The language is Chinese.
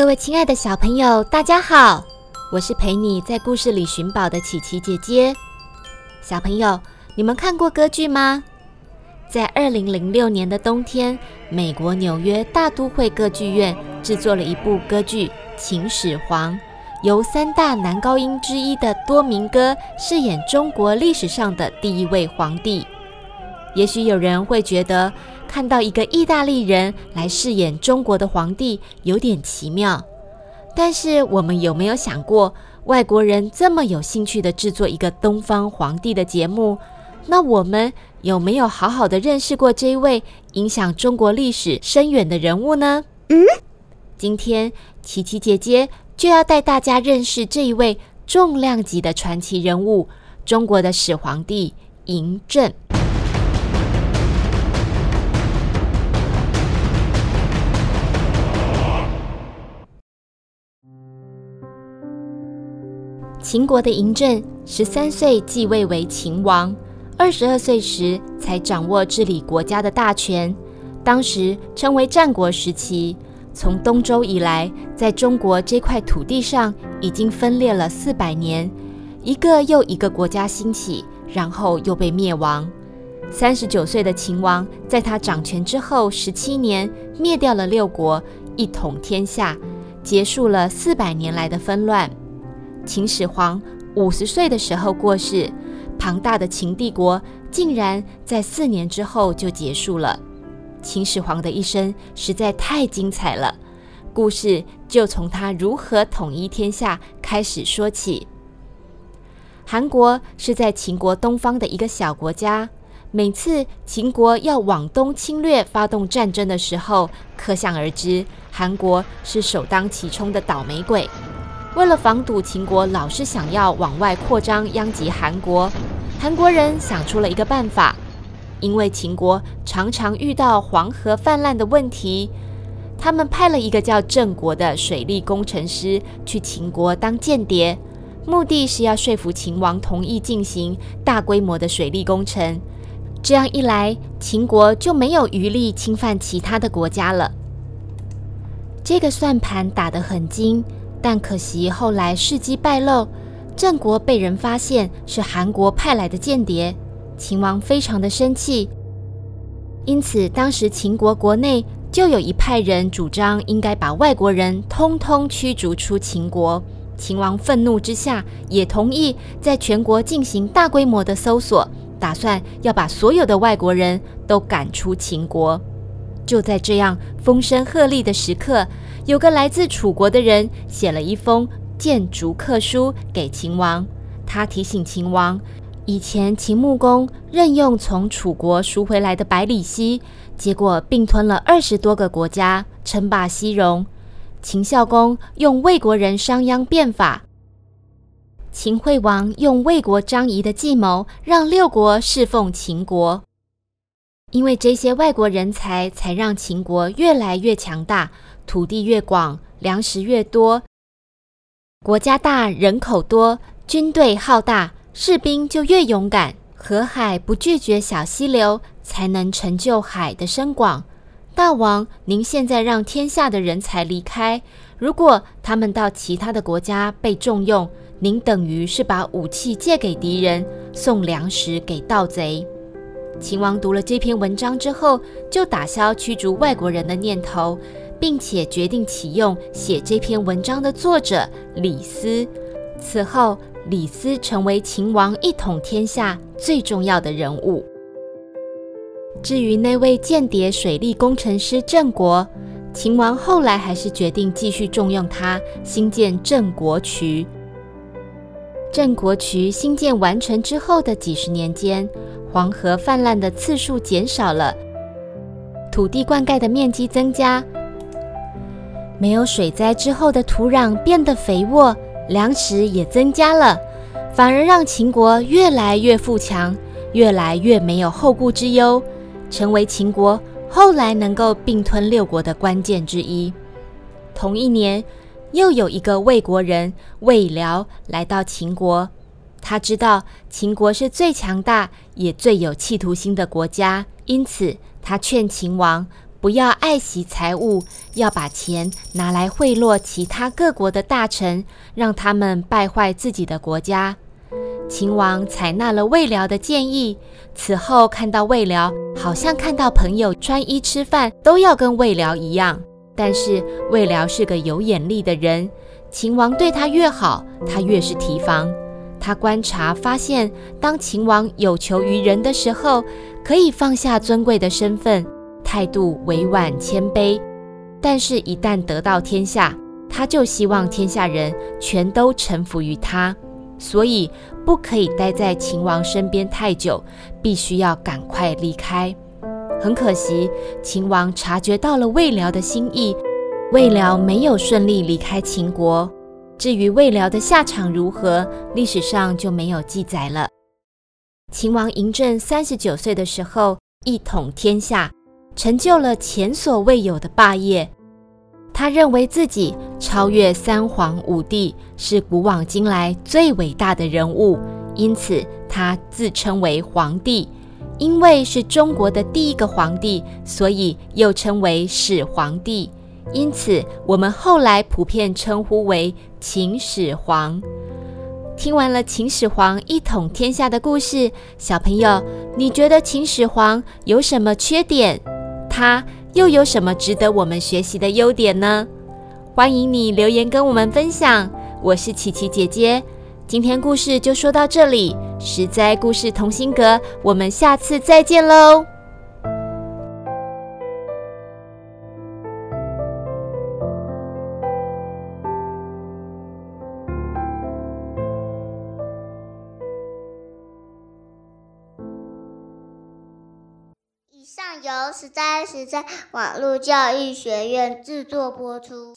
各位亲爱的小朋友，大家好！我是陪你在故事里寻宝的琪琪姐姐。小朋友，你们看过歌剧吗？在二零零六年的冬天，美国纽约大都会歌剧院制作了一部歌剧《秦始皇》，由三大男高音之一的多明戈饰演中国历史上的第一位皇帝。也许有人会觉得，看到一个意大利人来饰演中国的皇帝有点奇妙，但是我们有没有想过，外国人这么有兴趣的制作一个东方皇帝的节目，那我们有没有好好的认识过这一位影响中国历史深远的人物呢？嗯，今天琪琪姐姐就要带大家认识这一位重量级的传奇人物——中国的始皇帝嬴政。秦国的嬴政十三岁继位为秦王，二十二岁时才掌握治理国家的大权。当时称为战国时期。从东周以来，在中国这块土地上已经分裂了四百年，一个又一个国家兴起，然后又被灭亡。三十九岁的秦王在他掌权之后十七年，灭掉了六国，一统天下，结束了四百年来的纷乱。秦始皇五十岁的时候过世，庞大的秦帝国竟然在四年之后就结束了。秦始皇的一生实在太精彩了，故事就从他如何统一天下开始说起。韩国是在秦国东方的一个小国家，每次秦国要往东侵略、发动战争的时候，可想而知，韩国是首当其冲的倒霉鬼。为了防堵秦国老是想要往外扩张，殃及韩国，韩国人想出了一个办法。因为秦国常常遇到黄河泛滥的问题，他们派了一个叫郑国的水利工程师去秦国当间谍，目的是要说服秦王同意进行大规模的水利工程。这样一来，秦国就没有余力侵犯其他的国家了。这个算盘打得很精。但可惜，后来事机败露，郑国被人发现是韩国派来的间谍，秦王非常的生气。因此，当时秦国国内就有一派人主张应该把外国人通通驱逐出秦国。秦王愤怒之下，也同意在全国进行大规模的搜索，打算要把所有的外国人都赶出秦国。就在这样风声鹤唳的时刻，有个来自楚国的人写了一封谏逐客书给秦王，他提醒秦王，以前秦穆公任用从楚国赎回来的百里奚，结果并吞了二十多个国家，称霸西戎。秦孝公用魏国人商鞅变法，秦惠王用魏国张仪的计谋，让六国侍奉秦国。因为这些外国人才，才让秦国越来越强大。土地越广，粮食越多，国家大，人口多，军队浩大，士兵就越勇敢。河海不拒绝小溪流，才能成就海的深广。大王，您现在让天下的人才离开，如果他们到其他的国家被重用，您等于是把武器借给敌人，送粮食给盗贼。秦王读了这篇文章之后，就打消驱逐外国人的念头。并且决定启用写这篇文章的作者李斯。此后，李斯成为秦王一统天下最重要的人物。至于那位间谍水利工程师郑国，秦王后来还是决定继续重用他，兴建郑国渠。郑国渠兴建完成之后的几十年间，黄河泛滥的次数减少了，土地灌溉的面积增加。没有水灾之后的土壤变得肥沃，粮食也增加了，反而让秦国越来越富强，越来越没有后顾之忧，成为秦国后来能够并吞六国的关键之一。同一年，又有一个魏国人魏辽来到秦国，他知道秦国是最强大也最有企图心的国家，因此他劝秦王。不要爱惜财物，要把钱拿来贿赂其他各国的大臣，让他们败坏自己的国家。秦王采纳了魏辽的建议。此后看到魏辽，好像看到朋友穿衣吃饭都要跟魏辽一样。但是魏辽是个有眼力的人，秦王对他越好，他越是提防。他观察发现，当秦王有求于人的时候，可以放下尊贵的身份。态度委婉谦卑，但是，一旦得到天下，他就希望天下人全都臣服于他，所以不可以待在秦王身边太久，必须要赶快离开。很可惜，秦王察觉到了魏辽的心意，魏辽没有顺利离开秦国。至于魏辽的下场如何，历史上就没有记载了。秦王嬴政三十九岁的时候，一统天下。成就了前所未有的霸业，他认为自己超越三皇五帝，是古往今来最伟大的人物，因此他自称为皇帝。因为是中国的第一个皇帝，所以又称为始皇帝。因此我们后来普遍称呼为秦始皇。听完了秦始皇一统天下的故事，小朋友，你觉得秦始皇有什么缺点？他又有什么值得我们学习的优点呢？欢迎你留言跟我们分享。我是琪琪姐姐，今天故事就说到这里。实在故事同心阁，我们下次再见喽。由实在实在网络教育学院制作播出。